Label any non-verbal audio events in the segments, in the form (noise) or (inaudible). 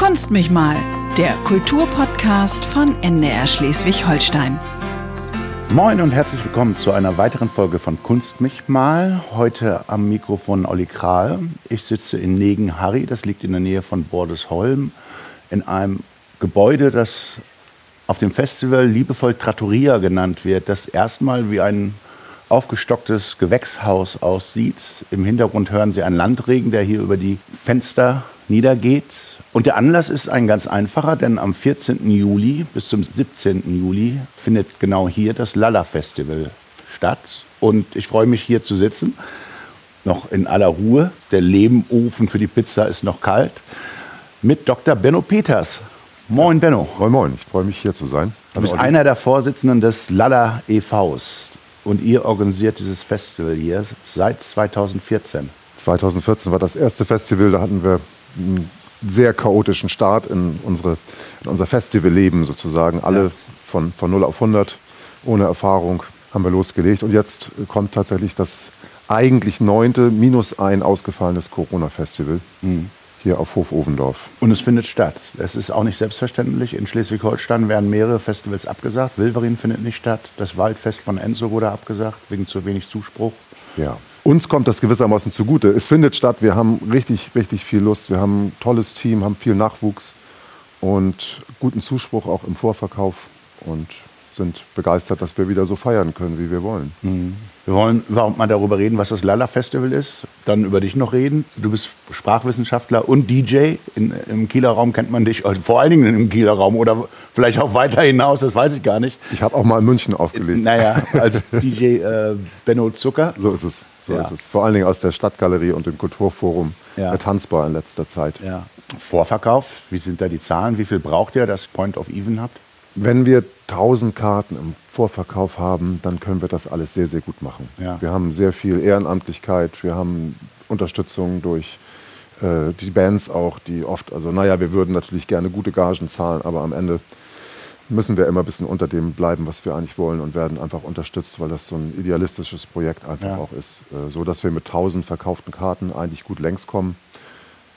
Kunst mich mal, der Kulturpodcast von NDR Schleswig-Holstein. Moin und herzlich willkommen zu einer weiteren Folge von Kunst mich mal. Heute am Mikrofon Olli Kral. Ich sitze in Negen-Harry, das liegt in der Nähe von Bordesholm, in einem Gebäude, das auf dem Festival liebevoll Trattoria genannt wird, das erstmal wie ein aufgestocktes Gewächshaus aussieht. Im Hintergrund hören Sie einen Landregen, der hier über die Fenster niedergeht. Und der Anlass ist ein ganz einfacher, denn am 14. Juli bis zum 17. Juli findet genau hier das Lala Festival statt. Und ich freue mich hier zu sitzen, noch in aller Ruhe. Der Lehmofen für die Pizza ist noch kalt. Mit Dr. Benno Peters. Moin, Benno. Moin, moin. Ich freue mich, hier zu sein. Du bist einer der Vorsitzenden des Lala e.V.s. Und ihr organisiert dieses Festival hier seit 2014. 2014 war das erste Festival, da hatten wir einen sehr chaotischen Start in, unsere, in unser Festivalleben sozusagen. Alle ja. von, von 0 auf 100, ohne Erfahrung, haben wir losgelegt. Und jetzt kommt tatsächlich das eigentlich neunte minus ein ausgefallenes Corona-Festival. Mhm hier auf Hof Ovendorf. Und es findet statt. Es ist auch nicht selbstverständlich. In Schleswig-Holstein werden mehrere Festivals abgesagt. Wilverin findet nicht statt. Das Waldfest von Enzo wurde abgesagt, wegen zu wenig Zuspruch. Ja. Uns kommt das gewissermaßen zugute. Es findet statt. Wir haben richtig, richtig viel Lust. Wir haben ein tolles Team, haben viel Nachwuchs und guten Zuspruch auch im Vorverkauf. Und sind begeistert, dass wir wieder so feiern können, wie wir wollen. Mhm. Wir wollen überhaupt mal darüber reden, was das Lala Festival ist, dann über dich noch reden. Du bist Sprachwissenschaftler und DJ. In, Im Kieler Raum kennt man dich, also vor allen Dingen im Kieler Raum oder vielleicht auch weiter hinaus, das weiß ich gar nicht. Ich habe auch mal in München aufgelegt. Naja, als (laughs) DJ äh, Benno Zucker. So ist es. So ja. ist es. Vor allen Dingen aus der Stadtgalerie und dem Kulturforum ja. tanzbar in letzter Zeit. Ja. Vorverkauf, wie sind da die Zahlen? Wie viel braucht ihr, dass Point of Even habt? Wenn wir 1000 Karten im Vorverkauf haben, dann können wir das alles sehr, sehr gut machen. Wir haben sehr viel Ehrenamtlichkeit, wir haben Unterstützung durch äh, die Bands auch, die oft, also naja, wir würden natürlich gerne gute Gagen zahlen, aber am Ende müssen wir immer ein bisschen unter dem bleiben, was wir eigentlich wollen und werden einfach unterstützt, weil das so ein idealistisches Projekt einfach ja. auch ist. Äh, so dass wir mit 1000 verkauften Karten eigentlich gut längs kommen.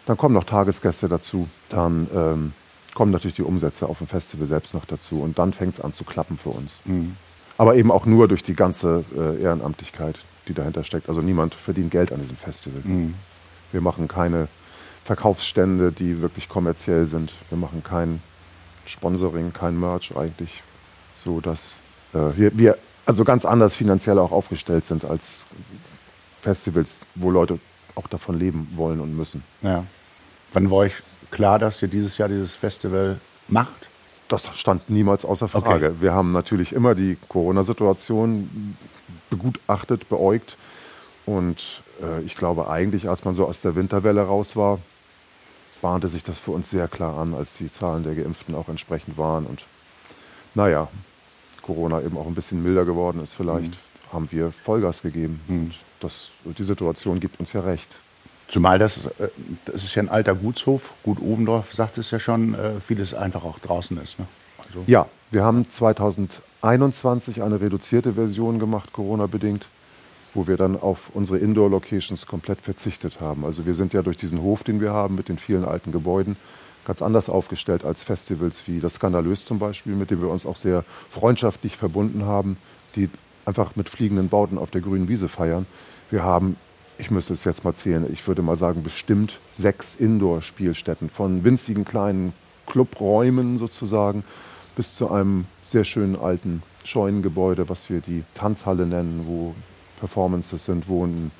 Dann kommen noch Tagesgäste dazu. Dann ähm, kommen natürlich die Umsätze auf dem Festival selbst noch dazu. Und dann fängt es an zu klappen für uns. Mhm. Aber eben auch nur durch die ganze äh, Ehrenamtlichkeit, die dahinter steckt. Also niemand verdient Geld an diesem Festival. Mhm. Wir machen keine Verkaufsstände, die wirklich kommerziell sind. Wir machen kein Sponsoring, kein Merch eigentlich. So dass äh, wir, wir also ganz anders finanziell auch aufgestellt sind als Festivals, wo Leute auch davon leben wollen und müssen. Ja. Wann war ich klar, dass ihr dieses Jahr dieses Festival macht? Das stand niemals außer Frage. Okay. Wir haben natürlich immer die Corona-Situation begutachtet, beäugt. Und äh, ich glaube eigentlich, als man so aus der Winterwelle raus war, bahnte sich das für uns sehr klar an, als die Zahlen der Geimpften auch entsprechend waren. Und naja, Corona eben auch ein bisschen milder geworden ist vielleicht, mhm. haben wir Vollgas gegeben. Mhm. Und das, die Situation gibt uns ja recht. Zumal das, äh, das ist ja ein alter Gutshof, Gut Ovendorf sagt es ja schon, äh, vieles einfach auch draußen ist. Ne? Also ja, wir haben 2021 eine reduzierte Version gemacht, Corona-bedingt, wo wir dann auf unsere Indoor-Locations komplett verzichtet haben. Also wir sind ja durch diesen Hof, den wir haben, mit den vielen alten Gebäuden, ganz anders aufgestellt als Festivals wie das Skandalös zum Beispiel, mit dem wir uns auch sehr freundschaftlich verbunden haben, die einfach mit fliegenden Bauten auf der grünen Wiese feiern. Wir haben ich müsste es jetzt mal zählen, ich würde mal sagen, bestimmt sechs Indoor-Spielstätten. Von winzigen kleinen Clubräumen sozusagen bis zu einem sehr schönen alten Scheunengebäude, was wir die Tanzhalle nennen, wo Performances sind, wo ein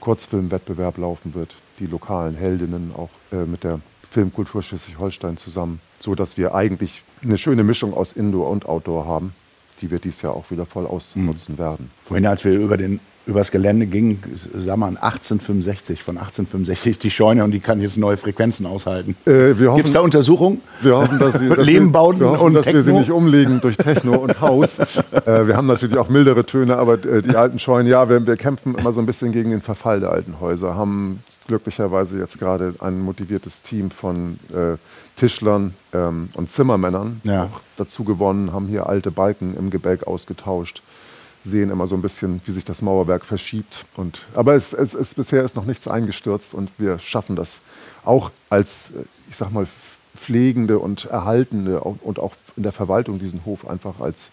Kurzfilmwettbewerb laufen wird. Die lokalen Heldinnen auch äh, mit der Filmkultur Schleswig-Holstein zusammen, so dass wir eigentlich eine schöne Mischung aus Indoor und Outdoor haben, die wir dieses Jahr auch wieder voll ausnutzen mhm. werden. Vorhin, als wir über den übers Gelände ging, sagen wir 1865, von 1865 die Scheune und die kann jetzt neue Frequenzen aushalten. Äh, Gibt es da Untersuchungen? Wir hoffen, dass, sie, (laughs) dass, wir, wir, hoffen, dass wir, sie nicht umlegen durch Techno und Haus. (laughs) äh, wir haben natürlich auch mildere Töne, aber äh, die alten Scheunen, ja, wir, wir, kämpfen immer so ein bisschen gegen den Verfall der alten Häuser, haben glücklicherweise jetzt gerade ein motiviertes Team von äh, Tischlern ähm, und Zimmermännern ja. dazu gewonnen, haben hier alte Balken im Gebälk ausgetauscht sehen immer so ein bisschen, wie sich das Mauerwerk verschiebt. Und, aber es, es, es, bisher ist noch nichts eingestürzt und wir schaffen das auch als, ich sag mal, pflegende und erhaltende und auch in der Verwaltung diesen Hof einfach als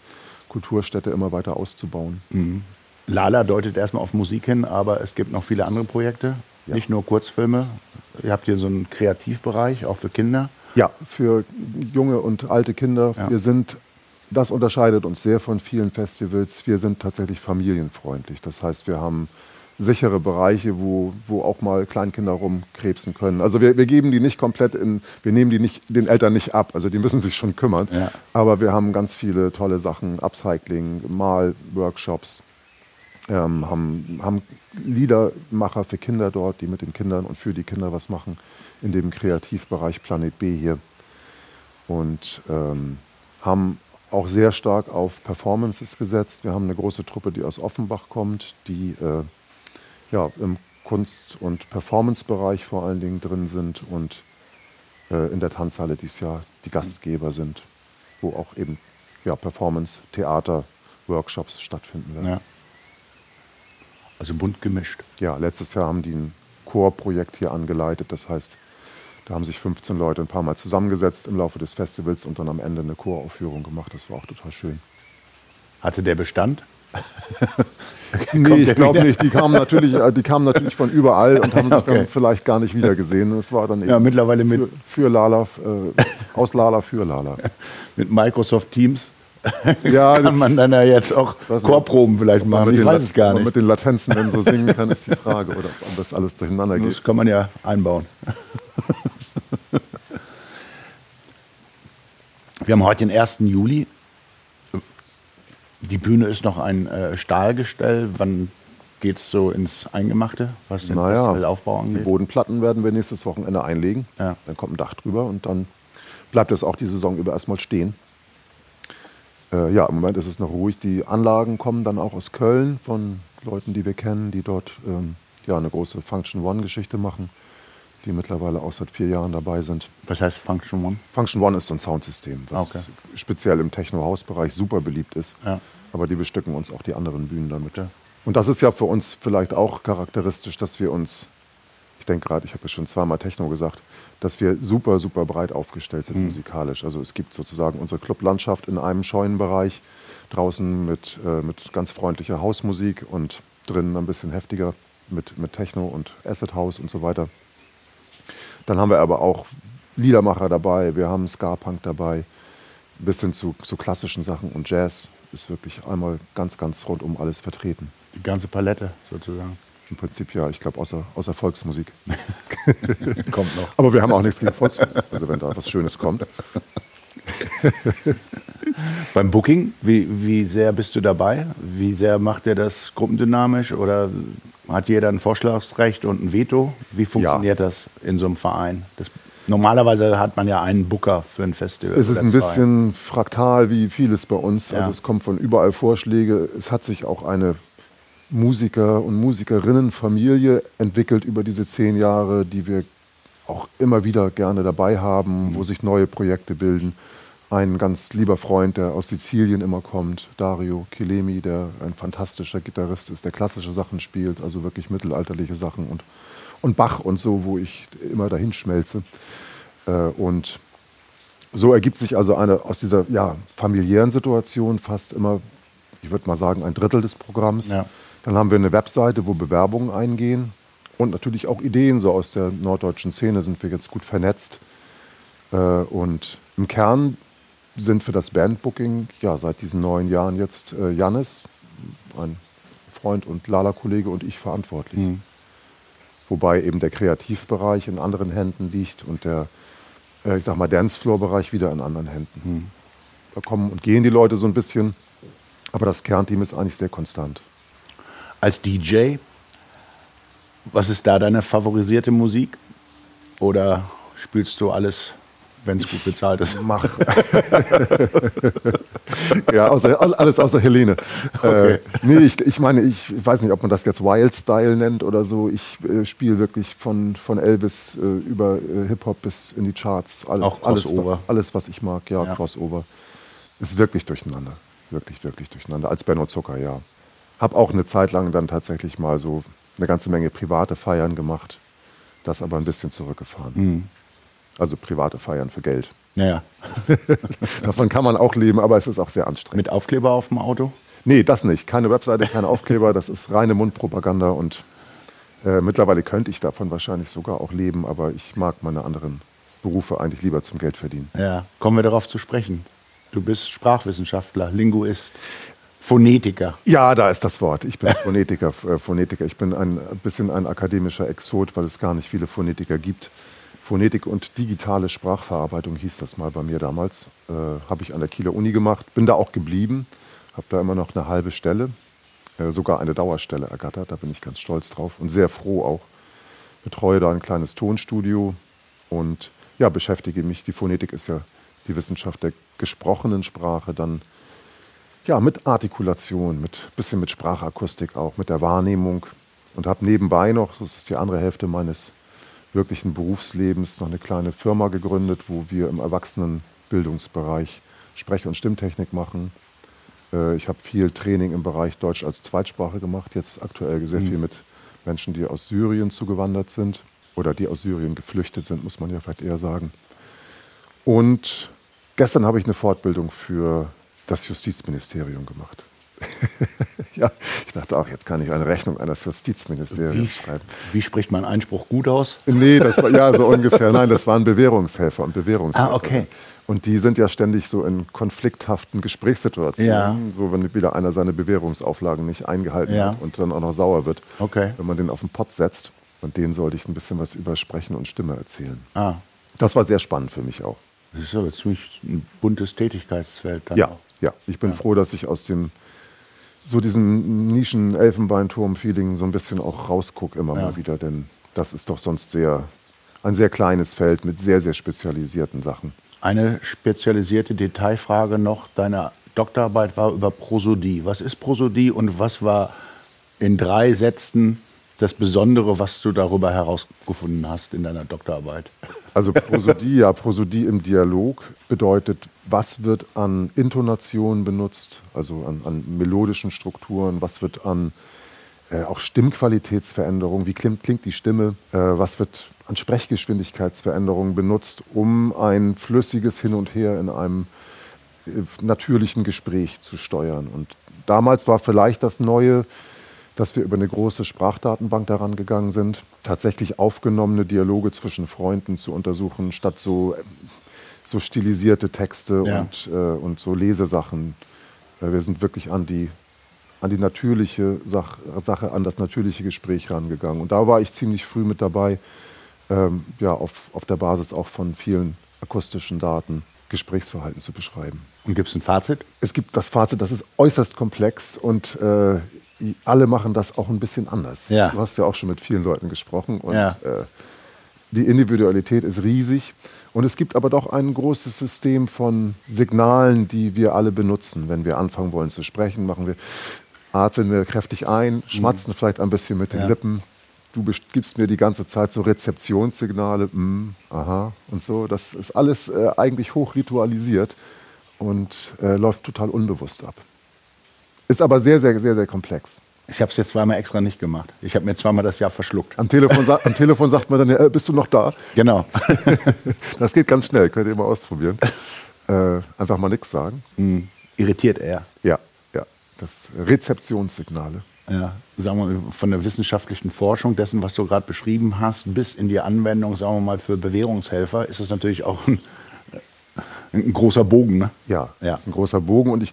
Kulturstätte immer weiter auszubauen. Mhm. Lala deutet erstmal auf Musik hin, aber es gibt noch viele andere Projekte, ja. nicht nur Kurzfilme. Ihr habt hier so einen Kreativbereich, auch für Kinder. Ja, für junge und alte Kinder. Ja. Wir sind, das unterscheidet uns sehr von vielen Festivals. Wir sind tatsächlich familienfreundlich. Das heißt, wir haben sichere Bereiche, wo, wo auch mal Kleinkinder rumkrebsen können. Also wir, wir geben die nicht komplett in, wir nehmen die nicht den Eltern nicht ab, also die müssen sich schon kümmern. Ja. Aber wir haben ganz viele tolle Sachen, Upcycling, Malworkshops, ähm, haben, haben Liedermacher für Kinder dort, die mit den Kindern und für die Kinder was machen, in dem Kreativbereich Planet B hier. Und ähm, haben auch sehr stark auf Performances gesetzt. Wir haben eine große Truppe, die aus Offenbach kommt, die äh, ja, im Kunst- und Performance-Bereich vor allen Dingen drin sind und äh, in der Tanzhalle dieses Jahr die Gastgeber sind, wo auch eben ja, Performance, Theater, Workshops stattfinden werden. Ja. Also bunt gemischt. Ja, letztes Jahr haben die ein Chorprojekt hier angeleitet. Das heißt, da haben sich 15 Leute ein paar Mal zusammengesetzt im Laufe des Festivals und dann am Ende eine Choraufführung gemacht. Das war auch total schön. Hatte der Bestand? nee, ich glaube nicht. Die kamen, natürlich, äh, die kamen natürlich von überall und haben sich okay. dann vielleicht gar nicht wiedergesehen. Es war dann eben ja, mittlerweile mit für, für Lala, äh, aus Lala für Lala. (laughs) mit Microsoft Teams (laughs) ja, kann man dann ja jetzt auch Chorproben vielleicht machen. Ich weiß es gar nicht. Ob man mit den Latenzen dann so singen kann, ist die Frage. Oder ob das alles durcheinander geht. Das kann man ja einbauen. (laughs) Wir haben heute den 1. Juli. Die Bühne ist noch ein äh, Stahlgestell. Wann geht es so ins Eingemachte, was den naja, Aufbau angeht? Die Bodenplatten werden wir nächstes Wochenende einlegen. Ja. Dann kommt ein Dach drüber und dann bleibt es auch die Saison über erstmal stehen. Äh, ja, im Moment ist es noch ruhig. Die Anlagen kommen dann auch aus Köln von Leuten, die wir kennen, die dort ähm, ja, eine große Function One-Geschichte machen, die mittlerweile auch seit vier Jahren dabei sind. Was heißt Function One? Function One ist so ein Soundsystem, was okay. speziell im Techno-Haus-Bereich super beliebt ist. Ja. Aber die bestücken uns auch die anderen Bühnen damit. Ja. Und das ist ja für uns vielleicht auch charakteristisch, dass wir uns, ich denke gerade, ich habe ja schon zweimal Techno gesagt, dass wir super, super breit aufgestellt sind mhm. musikalisch. Also es gibt sozusagen unsere Clublandschaft in einem Scheunenbereich, draußen mit, äh, mit ganz freundlicher Hausmusik und drinnen ein bisschen heftiger mit, mit Techno und Acid House und so weiter. Dann haben wir aber auch Liedermacher dabei, wir haben Ska-Punk dabei, bis hin zu, zu klassischen Sachen und Jazz ist wirklich einmal ganz, ganz rundum alles vertreten. Die ganze Palette sozusagen. Im Prinzip ja, ich glaube, außer, außer Volksmusik. (laughs) kommt noch. Aber wir haben auch nichts gegen Volksmusik, also wenn da was Schönes kommt. (laughs) Beim Booking, wie, wie sehr bist du dabei? Wie sehr macht er das gruppendynamisch oder hat jeder ein Vorschlagsrecht und ein Veto? Wie funktioniert ja. das in so einem Verein? Das, normalerweise hat man ja einen Booker für ein Festival. Es ist ein bisschen fraktal wie vieles bei uns. Ja. Also es kommt von überall Vorschläge. Es hat sich auch eine Musiker- und Musikerinnenfamilie entwickelt über diese zehn Jahre, die wir auch immer wieder gerne dabei haben, wo sich neue Projekte bilden. Ein ganz lieber Freund, der aus Sizilien immer kommt, Dario Chilemi, der ein fantastischer Gitarrist ist, der klassische Sachen spielt, also wirklich mittelalterliche Sachen und, und Bach und so, wo ich immer dahin schmelze. Äh, und so ergibt sich also eine aus dieser ja, familiären Situation fast immer, ich würde mal sagen, ein Drittel des Programms. Ja dann haben wir eine Webseite, wo Bewerbungen eingehen und natürlich auch Ideen. So aus der norddeutschen Szene sind wir jetzt gut vernetzt. Äh, und im Kern sind für das Bandbooking ja seit diesen neun Jahren jetzt äh, Jannis, ein Freund und Lala-Kollege und ich verantwortlich. Mhm. Wobei eben der Kreativbereich in anderen Händen liegt und der, äh, ich sag mal, Dancefloor-Bereich wieder in anderen Händen. Mhm. Da kommen und gehen die Leute so ein bisschen, aber das Kernteam ist eigentlich sehr konstant als DJ, was ist da deine favorisierte Musik? Oder spielst du alles, wenn es gut bezahlt ist? Mach. ja, außer, alles außer Helene. Okay. Äh, nee, ich, ich meine, ich weiß nicht, ob man das jetzt Wild Style nennt oder so. Ich äh, spiele wirklich von, von Elvis äh, über äh, Hip-Hop bis in die Charts. Alles, Auch Crossover. Alles, alles, was ich mag, ja, ja, Crossover. Ist wirklich durcheinander. Wirklich, wirklich durcheinander. Als Benno Zucker, ja. Habe auch eine Zeit lang dann tatsächlich mal so eine ganze Menge private Feiern gemacht, das aber ein bisschen zurückgefahren. Mhm. Also private Feiern für Geld. Naja. (laughs) Davon kann man auch leben, aber es ist auch sehr anstrengend. Mit Aufkleber auf dem Auto? Nee, das nicht. Keine Webseite, keine Aufkleber. Das ist reine Mundpropaganda und äh, mittlerweile könnte ich davon wahrscheinlich sogar auch leben, aber ich mag meine anderen Berufe eigentlich lieber zum Geld verdienen. Ja, kommen wir darauf zu sprechen. Du bist Sprachwissenschaftler, Linguist, Phonetiker. Ja, da ist das Wort. Ich bin Phonetiker. Äh, Phonetiker. Ich bin ein bisschen ein akademischer Exot, weil es gar nicht viele Phonetiker gibt. Phonetik und digitale Sprachverarbeitung hieß das mal bei mir damals. Äh, Habe ich an der Kieler Uni gemacht, bin da auch geblieben, habe da immer noch eine halbe Stelle, äh, sogar eine Dauerstelle ergattert. Da bin ich ganz stolz drauf und sehr froh auch. Betreue da ein kleines Tonstudio und ja, beschäftige mich. Die Phonetik ist ja die Wissenschaft der gesprochenen Sprache, dann ja, mit Artikulation, mit bisschen mit Sprachakustik auch, mit der Wahrnehmung und habe nebenbei noch, das ist die andere Hälfte meines wirklichen Berufslebens, noch eine kleine Firma gegründet, wo wir im Erwachsenenbildungsbereich Sprech- und Stimmtechnik machen. Äh, ich habe viel Training im Bereich Deutsch als Zweitsprache gemacht, jetzt aktuell sehr mhm. viel mit Menschen, die aus Syrien zugewandert sind oder die aus Syrien geflüchtet sind, muss man ja vielleicht eher sagen. Und gestern habe ich eine Fortbildung für das Justizministerium gemacht. (laughs) ja, ich dachte auch, jetzt kann ich eine Rechnung an das Justizministerium wie, schreiben. Wie spricht man Einspruch gut aus? Nee, das war ja so (laughs) ungefähr. Nein, das waren Bewährungshelfer und Bewährungshelfer. Ah, okay. Und die sind ja ständig so in konflikthaften Gesprächssituationen, ja. so wenn wieder einer seine Bewährungsauflagen nicht eingehalten ja. hat und dann auch noch sauer wird, okay. wenn man den auf den Pott setzt. Und denen sollte ich ein bisschen was über Sprechen und Stimme erzählen. Ah. Das war sehr spannend für mich auch. Das ist aber ziemlich ein buntes Tätigkeitsfeld. ja, auch. ja. Ich bin ja. froh, dass ich aus dem so diesem Nischen-Elfenbeinturm-Feeling so ein bisschen auch rausgucke immer ja. mal wieder, denn das ist doch sonst sehr ein sehr kleines Feld mit sehr, sehr spezialisierten Sachen. Eine spezialisierte Detailfrage noch. Deine Doktorarbeit war über Prosodie. Was ist Prosodie und was war in drei Sätzen das Besondere, was du darüber herausgefunden hast in deiner Doktorarbeit? Also Prosodie, ja, Prosodie im Dialog bedeutet, was wird an Intonation benutzt, also an, an melodischen Strukturen, was wird an äh, auch Stimmqualitätsveränderungen, wie klingt, klingt die Stimme, äh, was wird an Sprechgeschwindigkeitsveränderungen benutzt, um ein flüssiges Hin und Her in einem äh, natürlichen Gespräch zu steuern. Und damals war vielleicht das Neue, dass wir über eine große Sprachdatenbank daran gegangen sind, tatsächlich aufgenommene Dialoge zwischen Freunden zu untersuchen, statt so, so stilisierte Texte ja. und, äh, und so Lesesachen. Äh, wir sind wirklich an die, an die natürliche Sach Sache, an das natürliche Gespräch rangegangen. Und da war ich ziemlich früh mit dabei, ähm, ja, auf, auf der Basis auch von vielen akustischen Daten. Gesprächsverhalten zu beschreiben. Und gibt es ein Fazit? Es gibt das Fazit, das ist äußerst komplex und äh, alle machen das auch ein bisschen anders. Ja. Du hast ja auch schon mit vielen Leuten gesprochen und ja. äh, die Individualität ist riesig. Und es gibt aber doch ein großes System von Signalen, die wir alle benutzen. Wenn wir anfangen wollen zu sprechen, machen wir, atmen wir kräftig ein, schmatzen mhm. vielleicht ein bisschen mit den ja. Lippen. Du gibst mir die ganze Zeit so Rezeptionssignale, mm, aha und so. Das ist alles äh, eigentlich hoch ritualisiert und äh, läuft total unbewusst ab. Ist aber sehr, sehr, sehr, sehr komplex. Ich habe es jetzt zweimal extra nicht gemacht. Ich habe mir zweimal das Jahr verschluckt. Am Telefon, am Telefon sagt man dann, äh, bist du noch da? Genau. (laughs) das geht ganz schnell, könnt ihr mal ausprobieren. (laughs) Äh, einfach mal nichts sagen. Mhm. Irritiert er. Ja, ja. Das Rezeptionssignale. Ja, sagen wir mal, von der wissenschaftlichen Forschung dessen, was du gerade beschrieben hast, bis in die Anwendung, sagen wir mal, für Bewährungshelfer, ist es natürlich auch ein, ein großer Bogen. Ne? Ja, ja. Das ist ein großer Bogen. Und ich,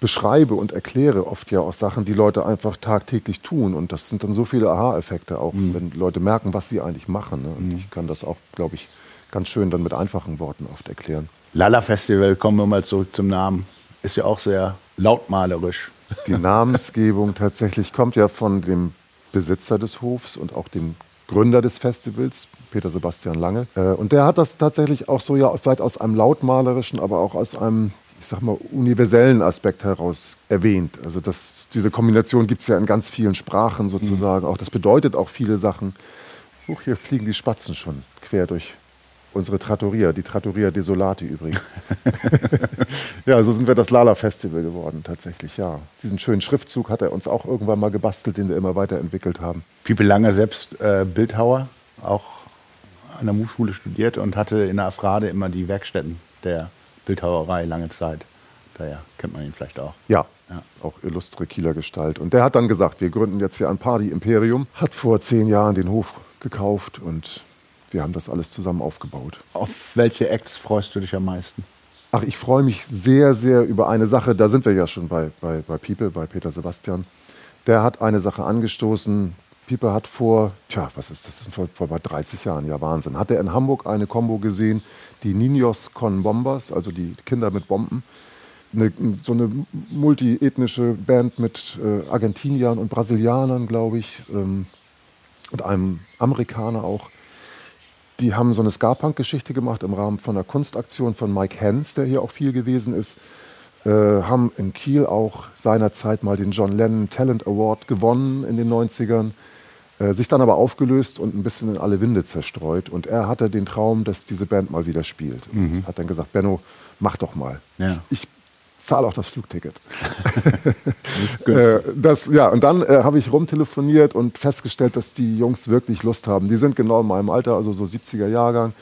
beschreibe und erkläre oft ja auch Sachen, die Leute einfach tagtäglich tun. Und das sind dann so viele Aha-Effekte auch, mhm. wenn Leute merken, was sie eigentlich machen. Ne? Und mhm. ich kann das auch, glaube ich, ganz schön dann mit einfachen Worten oft erklären. Lala Festival, kommen wir mal zurück zum Namen, ist ja auch sehr lautmalerisch. Die (laughs) Namensgebung tatsächlich kommt ja von dem Besitzer des Hofs und auch dem Gründer des Festivals, Peter Sebastian Lange. Äh, und der hat das tatsächlich auch so ja vielleicht aus einem lautmalerischen, aber auch aus einem ich sag mal, universellen Aspekt heraus erwähnt. Also das, diese Kombination gibt es ja in ganz vielen Sprachen sozusagen. Mhm. Auch das bedeutet auch viele Sachen. Huch, hier fliegen die Spatzen schon quer durch unsere Trattoria, die Trattoria Desolati übrigens. (laughs) ja, so sind wir das Lala Festival geworden, tatsächlich, ja. Diesen schönen Schriftzug hat er uns auch irgendwann mal gebastelt, den wir immer weiterentwickelt haben. Piepe Lange selbst äh, Bildhauer, auch an der Muschule studiert und hatte in der Afrade immer die Werkstätten der Bildhauerei lange Zeit. Daher kennt man ihn vielleicht auch. Ja, ja. auch illustre Kieler Gestalt. Und der hat dann gesagt, wir gründen jetzt hier ein Party Imperium. Hat vor zehn Jahren den Hof gekauft und wir haben das alles zusammen aufgebaut. Auf welche Acts freust du dich am meisten? Ach, ich freue mich sehr, sehr über eine Sache. Da sind wir ja schon bei, bei, bei People, bei Peter Sebastian. Der hat eine Sache angestoßen. Pieper hat vor, tja, was ist das, vor, vor 30 Jahren, ja Wahnsinn, hat er in Hamburg eine Combo gesehen, die Niños con Bombas, also die Kinder mit Bomben. Eine, so eine multiethnische Band mit äh, Argentiniern und Brasilianern, glaube ich, ähm, und einem Amerikaner auch. Die haben so eine Ska-Punk-Geschichte gemacht im Rahmen von einer Kunstaktion von Mike Hens, der hier auch viel gewesen ist. Äh, haben in Kiel auch seinerzeit mal den John Lennon Talent Award gewonnen in den 90ern. Äh, sich dann aber aufgelöst und ein bisschen in alle Winde zerstreut. Und er hatte den Traum, dass diese Band mal wieder spielt. Und mhm. hat dann gesagt, Benno, mach doch mal. Ja. Ich, zahle auch das Flugticket. (laughs) äh, das, ja, und dann äh, habe ich rumtelefoniert und festgestellt, dass die Jungs wirklich Lust haben. Die sind genau in meinem Alter, also so 70er Jahrgang.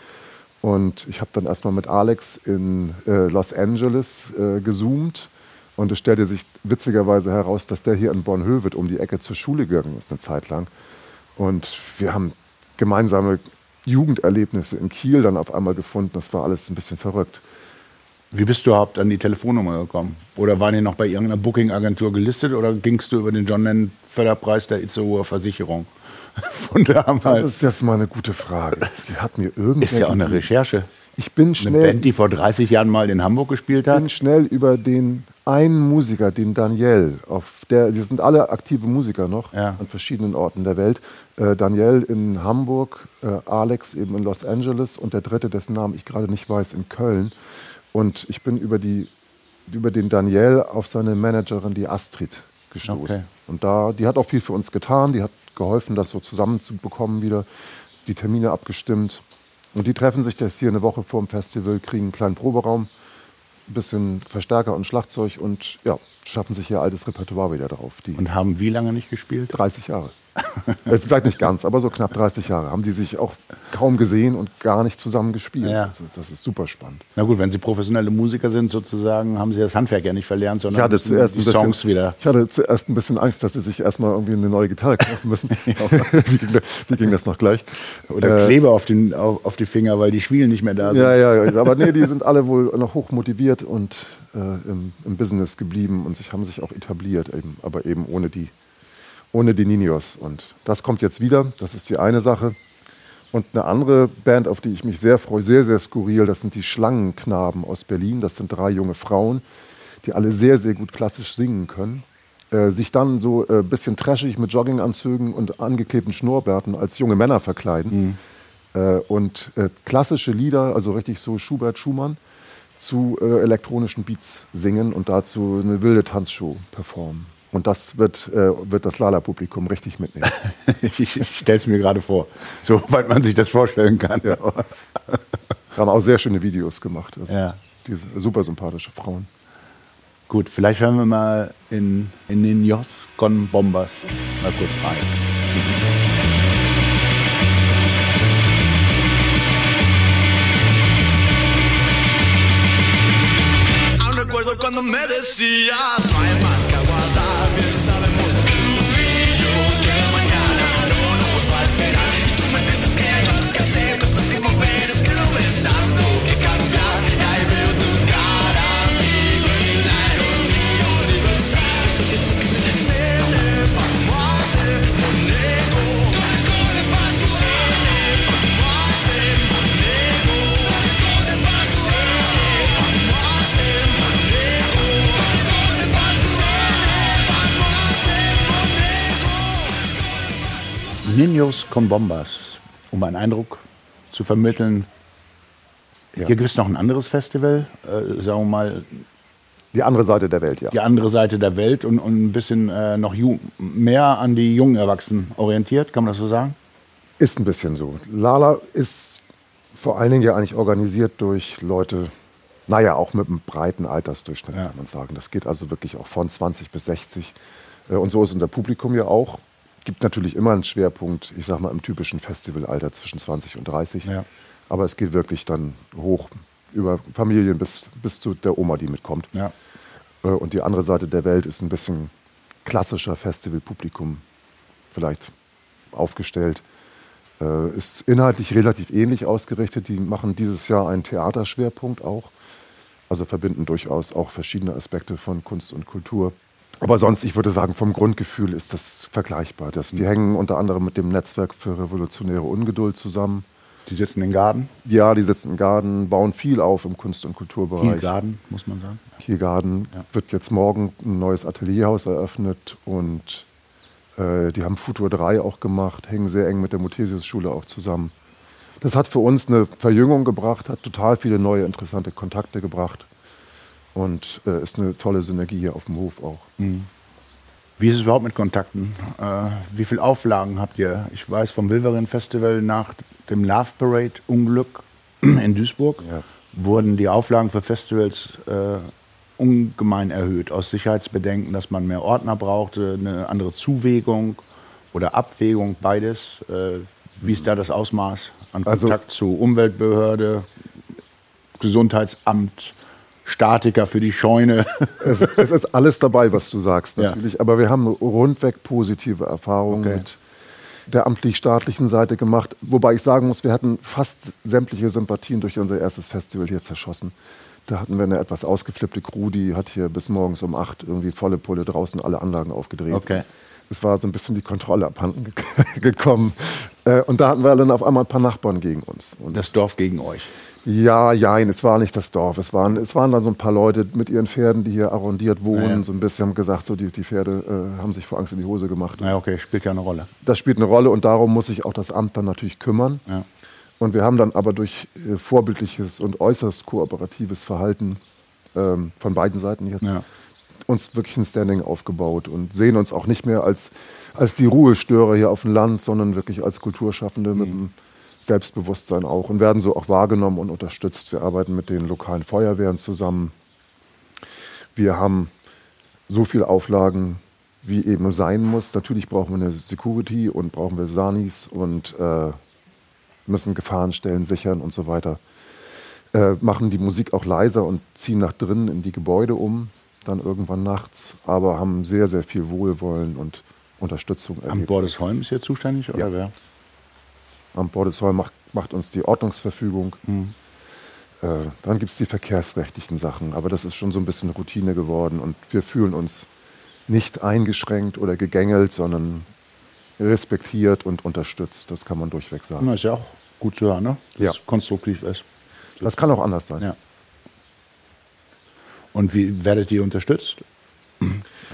Und ich habe dann erstmal mit Alex in äh, Los Angeles äh, gezoomt. Und es stellte sich witzigerweise heraus, dass der hier in Bornhöved um die Ecke zur Schule gegangen ist, eine Zeit lang. Und wir haben gemeinsame Jugenderlebnisse in Kiel dann auf einmal gefunden. Das war alles ein bisschen verrückt. Wie bist du überhaupt an die Telefonnummer gekommen? Oder waren die noch bei irgendeiner Booking-Agentur gelistet oder gingst du über den John Lennon Förderpreis der Itzehoer Versicherung? (laughs) Von damals? Das ist jetzt mal eine gute Frage. Die hat mir irgendwie. Ist ja auch eine Recherche. Ich bin schnell. Eine Band, die vor 30 Jahren mal in Hamburg gespielt hat. Ich bin schnell über den einen Musiker, den Daniel, auf der, die sind alle aktive Musiker noch ja. an verschiedenen Orten der Welt. Äh, Daniel in Hamburg, äh, Alex eben in Los Angeles und der dritte, dessen Namen ich gerade nicht weiß, in Köln. Und ich bin über, die, über den Daniel auf seine Managerin, die Astrid, gestoßen. Okay. Und da, die hat auch viel für uns getan, die hat geholfen, das so zusammenzubekommen wieder, die Termine abgestimmt. Und die treffen sich jetzt hier eine Woche vor dem Festival, kriegen einen kleinen Proberaum ein bisschen Verstärker und Schlagzeug und ja, schaffen sich hier altes Repertoire wieder drauf. Und haben wie lange nicht gespielt? 30 Jahre. (laughs) Äh, vielleicht nicht ganz, aber so knapp 30 Jahre haben die sich auch kaum gesehen und gar nicht zusammen gespielt. Ja. Also das ist super spannend. Na gut, wenn sie professionelle Musiker sind, sozusagen, haben sie das Handwerk ja nicht verlernt, sondern ich hatte zuerst die bisschen, Songs wieder. Ich hatte zuerst ein bisschen Angst, dass sie sich erstmal irgendwie eine neue Gitarre kaufen müssen. (laughs) (laughs) wie, ging, wie, ging, das noch gleich? Oder äh, Kleber auf, den, auf, auf, die Finger, weil die Schwielen nicht mehr da sind. Ja, ja, ja. aber nee, die sind alle wohl noch hoch motiviert und äh, im, im Business geblieben und sich, haben sich auch etabliert, eben, aber eben ohne die ohne die Ninos. Und das kommt jetzt wieder, das ist die eine Sache. Und eine andere Band, auf die ich mich sehr freue, sehr, sehr skurril, das sind die Schlangenknaben aus Berlin. Das sind drei junge Frauen, die alle sehr, sehr gut klassisch singen können. Äh, sich dann so ein äh, bisschen trashig mit Jogginganzügen und angeklebten Schnurrbärten als junge Männer verkleiden. Mhm. Äh, und äh, klassische Lieder, also richtig so Schubert, Schumann, zu äh, elektronischen Beats singen und dazu eine wilde Tanzshow performen. Und das wird, äh, wird das Lala-Publikum richtig mitnehmen. (laughs) ich, ich stelle es mir gerade vor, soweit man sich das vorstellen kann. Ja. Wir haben auch sehr schöne Videos gemacht. Also ja. Diese super sympathische Frauen. Gut, vielleicht hören wir mal in, in den Jos con Bombas mal kurz rein. cuando me decías Niños con Bombas, um einen Eindruck zu vermitteln. Ja. Hier gibt es noch ein anderes Festival, äh, sagen wir mal. Die andere Seite der Welt, ja. Die andere Seite der Welt und, und ein bisschen äh, noch mehr an die jungen Erwachsenen orientiert, kann man das so sagen? Ist ein bisschen so. Lala ist vor allen Dingen ja eigentlich organisiert durch Leute, naja, auch mit einem breiten Altersdurchschnitt, ja. kann man sagen. Das geht also wirklich auch von 20 bis 60. Äh, und so ist unser Publikum ja auch. Gibt natürlich immer einen Schwerpunkt, ich sag mal, im typischen Festivalalter zwischen 20 und 30. Ja. Aber es geht wirklich dann hoch über Familien bis, bis zu der Oma, die mitkommt. Ja. Äh, und die andere Seite der Welt ist ein bisschen klassischer Festivalpublikum vielleicht aufgestellt. Äh, ist inhaltlich relativ ähnlich ausgerichtet. Die machen dieses Jahr einen Theaterschwerpunkt auch. Also verbinden durchaus auch verschiedene Aspekte von Kunst und Kultur. Aber sonst, ich würde sagen, vom Grundgefühl ist das vergleichbar. Das, die mhm. hängen unter anderem mit dem Netzwerk für revolutionäre Ungeduld zusammen. Die sitzen in Garden? Ja, die sitzen in Garden, bauen viel auf im Kunst- und Kulturbereich. Hier Garden, muss man sagen. Hier Garden ja. wird jetzt morgen ein neues Atelierhaus eröffnet und äh, die haben Futur 3 auch gemacht, hängen sehr eng mit der Muthesius-Schule auch zusammen. Das hat für uns eine Verjüngung gebracht, hat total viele neue interessante Kontakte gebracht und äh, ist eine tolle Synergie hier auf dem Hof auch. Mhm. Wie ist es überhaupt mit Kontakten? Äh, wie viele Auflagen habt ihr? Ich weiß vom Wilverin Festival nach dem Love Parade Unglück (clears throat) in Duisburg ja. wurden die Auflagen für Festivals äh, ungemein erhöht. Aus Sicherheitsbedenken, dass man mehr Ordner brauchte, eine andere Zuwägung oder Abwägung, beides. Äh, wie ist da das Ausmaß an also Kontakt also, zu Umweltbehörde, Gesundheitsamt? Statiker für die Scheune. (laughs) Es, es, ist alles dabei, was du sagst, natürlich. Ja. Aber wir haben rundweg positive Erfahrungen okay. mit der amtlich-staatlichen Seite gemacht. Wobei ich sagen muss, wir hatten fast sämtliche Sympathien durch unser erstes Festival hier zerschossen. Da hatten wir eine etwas ausgeflippte Crew, die hat hier bis morgens um acht irgendwie volle Pulle draußen alle Anlagen aufgedreht. Okay. Es war so ein bisschen die Kontrolle abhanden (laughs) gekommen. Äh, und da hatten wir dann auf einmal ein paar Nachbarn gegen uns. Und das Dorf gegen euch? Ja, jein, es war nicht das Dorf. Es waren, es waren dann so ein paar Leute mit ihren Pferden, die hier arrondiert wohnen, ja, ja. so ein bisschen haben gesagt, so die, die Pferde äh, haben sich vor Angst in die Hose gemacht. Ja, okay, spielt ja eine Rolle. Das spielt eine Rolle und darum muss sich auch das Amt dann natürlich kümmern. Ja. Und wir haben dann aber durch äh, vorbildliches und äußerst kooperatives Verhalten ähm, von beiden Seiten jetzt uns wirklich ein Standing aufgebaut und sehen uns auch nicht mehr als, als die Ruhestörer hier auf dem Land, sondern wirklich als Kulturschaffende mhm. mit einem Selbstbewusstsein auch und werden so auch wahrgenommen und unterstützt. Wir arbeiten mit den lokalen Feuerwehren zusammen. Wir haben so viele Auflagen, wie eben sein muss. Natürlich brauchen wir eine Security und brauchen wir Sanis und äh, müssen Gefahrenstellen sichern und so weiter. Äh, machen die Musik auch leiser und ziehen nach drinnen in die Gebäude um, dann irgendwann nachts, aber haben sehr, sehr viel Wohlwollen und Unterstützung erlebt. Am Bordesholm ist hier zuständig oder ja. wer? Am Bordesholm macht, macht uns die Ordnungsverfügung. Mhm. Äh, dann gibt es die verkehrsrechtlichen Sachen, aber das ist schon so ein bisschen Routine geworden und wir fühlen uns nicht eingeschränkt oder gegängelt, sondern respektiert und unterstützt. Das kann man durchweg sagen. Das ist ja auch gut zu hören, ne? dass ja. es konstruktiv ist. Das kann auch anders sein. Ja. Und wie werdet ihr unterstützt?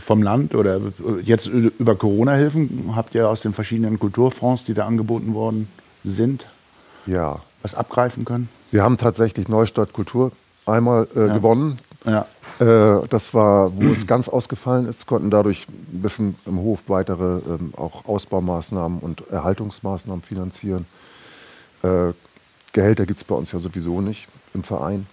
Vom Land oder jetzt über Corona-Hilfen habt ihr aus den verschiedenen Kulturfonds, die da angeboten worden sind, ja. was abgreifen können? Wir haben tatsächlich Neustadt Kultur einmal äh, ja. gewonnen. Ja. Äh, das war, wo es ganz ausgefallen ist, konnten dadurch ein bisschen im Hof weitere ähm, auch Ausbaumaßnahmen und Erhaltungsmaßnahmen finanzieren. Äh, Gehälter gibt es bei uns ja sowieso nicht im Verein.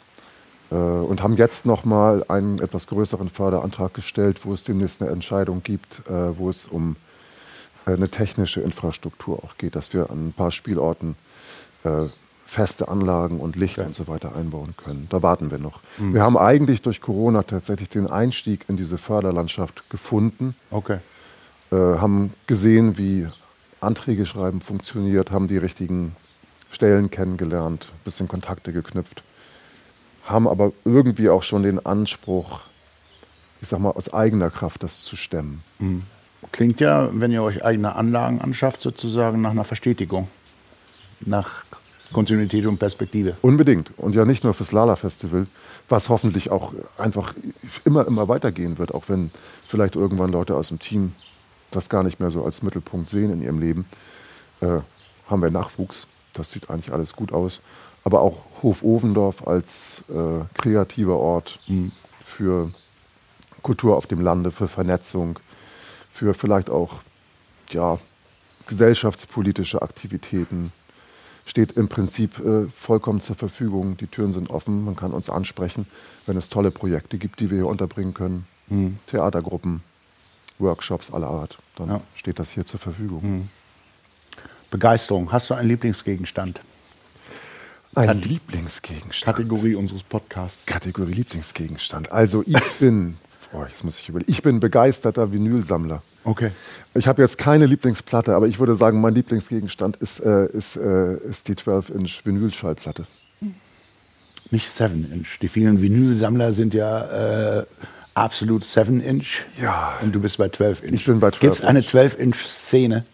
Äh, und haben jetzt nochmal einen etwas größeren Förderantrag gestellt, wo es demnächst eine Entscheidung gibt, äh, wo es um eine technische Infrastruktur auch geht, dass wir an ein paar Spielorten äh, feste Anlagen und Licht okay. und so weiter einbauen können. Da warten wir noch. Mhm. Wir haben eigentlich durch Corona tatsächlich den Einstieg in diese Förderlandschaft gefunden. Okay. Äh, haben gesehen, wie Anträge schreiben funktioniert, haben die richtigen Stellen kennengelernt, bisschen Kontakte geknüpft, haben aber irgendwie auch schon den Anspruch, ich sag mal, aus eigener Kraft das zu stemmen. Mhm. Klingt ja, wenn ihr euch eigene Anlagen anschafft, sozusagen nach einer Verstetigung, nach Kontinuität und Perspektive. Unbedingt. Und ja nicht nur fürs Lala-Festival, was hoffentlich auch einfach immer, immer weitergehen wird, auch wenn vielleicht irgendwann Leute aus dem Team das gar nicht mehr so als Mittelpunkt sehen in ihrem Leben. Äh, haben wir Nachwuchs, das sieht eigentlich alles gut aus. Aber auch Hof Ovendorf als äh, kreativer Ort mhm. für Kultur auf dem Lande, für Vernetzung, für vielleicht auch ja, gesellschaftspolitische Aktivitäten. Steht im Prinzip äh, vollkommen zur Verfügung. Die Türen sind offen, man kann uns ansprechen, wenn es tolle Projekte gibt, die wir hier unterbringen können. Mhm. Theatergruppen, Workshops aller Art, dann ja. steht das hier zur Verfügung. Mhm. Begeisterung. Hast du einen Lieblingsgegenstand? Ein Kat Lieblingsgegenstand. Kategorie unseres Podcasts. Kategorie Lieblingsgegenstand. Also ich (laughs) bin, oh, jetzt muss ich überlegen, ich bin begeisterter Vinylsammler. Okay. Ich habe jetzt keine Lieblingsplatte, aber ich würde sagen, mein Lieblingsgegenstand ist, äh, ist, äh, ist die 12-Inch Vinylschallplatte. Nicht 7-Inch. Die vielen Vinylsammler sind ja äh, absolut 7-Inch. Ja. Und du bist bei 12-Inch. Ich bin bei 12 Gibt es eine 12-Inch-Szene?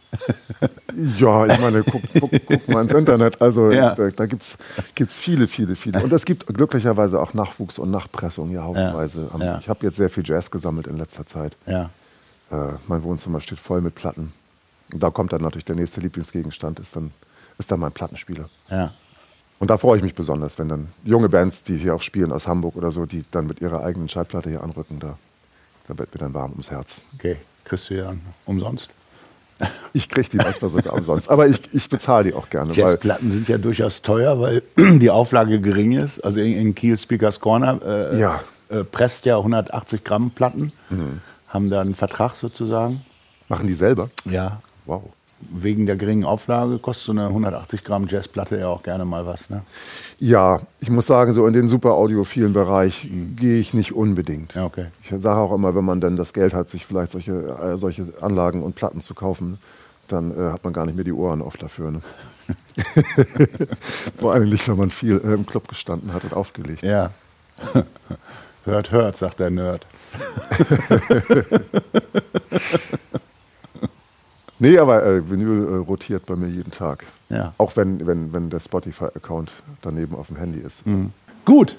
(laughs) ja, ich meine, guck, guck, guck, mal ins Internet. Also ja. da, da gibt es viele, viele, viele. Und es gibt glücklicherweise auch Nachwuchs und Nachpressung ja haufenweise. Ja. Ja. Ich habe jetzt sehr viel Jazz gesammelt in letzter Zeit. Ja. Äh, mein Wohnzimmer steht voll mit Platten. Und da kommt dann natürlich der nächste Lieblingsgegenstand, ist dann, ist dann mein Plattenspieler. Ja. Und da freue ich mich besonders, wenn dann junge Bands, die hier auch spielen aus Hamburg oder so, die dann mit ihrer eigenen Schallplatte hier anrücken, da, da wird mir dann warm ums Herz. Okay, kriegst du ja umsonst? (laughs) Ich kriege die manchmal sogar umsonst, aber ich, ich bezahle die auch gerne. Jazzplatten sind ja durchaus teuer, weil (clears throat) die Auflage gering ist. Also in, in Kiel Speakers Corner äh, ja. äh, presst ja 180 Gramm Platten, mhm. haben da einen Vertrag sozusagen. Machen die selber? Ja. Wow wegen der geringen Auflage kostet so eine 180 Gramm Jazzplatte ja auch gerne mal was. Ne? Ja, ich muss sagen, so in den super audiophilen Bereich mhm. gehe ich nicht unbedingt. Ja, okay. Ich sage auch immer, wenn man dann das Geld hat, sich vielleicht solche, äh, solche Anlagen und Platten zu kaufen, dann äh, hat man gar nicht mehr die Ohren oft dafür. Ne? (laughs) Vor allem nicht, wenn man viel äh, im Club gestanden hat und aufgelegt. Ja. (laughs) hört, hört, sagt der Nerd. (laughs) Nee, aber äh, Vinyl äh, rotiert bei mir jeden Tag. Ja. Auch wenn, wenn, wenn der Spotify-Account daneben auf dem Handy ist. Mhm. Gut.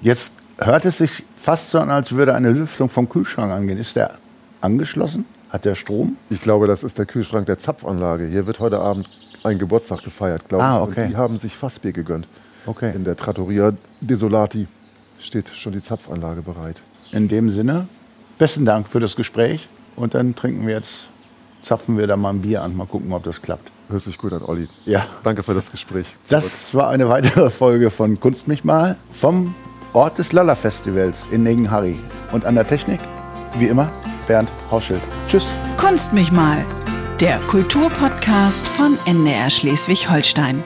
Jetzt hört es sich fast so an, als würde eine Lüftung vom Kühlschrank angehen. Ist der angeschlossen? Hat der Strom? Ich glaube, das ist der Kühlschrank der Zapfanlage. Hier wird heute Abend ein Geburtstag gefeiert, glaube ah, okay. Und die haben sich Fassbier gegönnt. Okay. In der Trattoria Desolati steht schon die Zapfanlage bereit. In dem Sinne, besten Dank für das Gespräch. Und dann trinken wir jetzt zapfen wir da mal ein Bier an. Mal gucken, ob das klappt. Hört sich gut an, Olli. Ja. Danke für das Gespräch. Zurück. Das war eine weitere Folge von Kunst mich mal vom Ort des Lalla Festivals in Negenharry. Und an der Technik, wie immer, Bernd Hauschild. Tschüss. Kunst mich mal, der Kulturpodcast von NDR Schleswig-Holstein.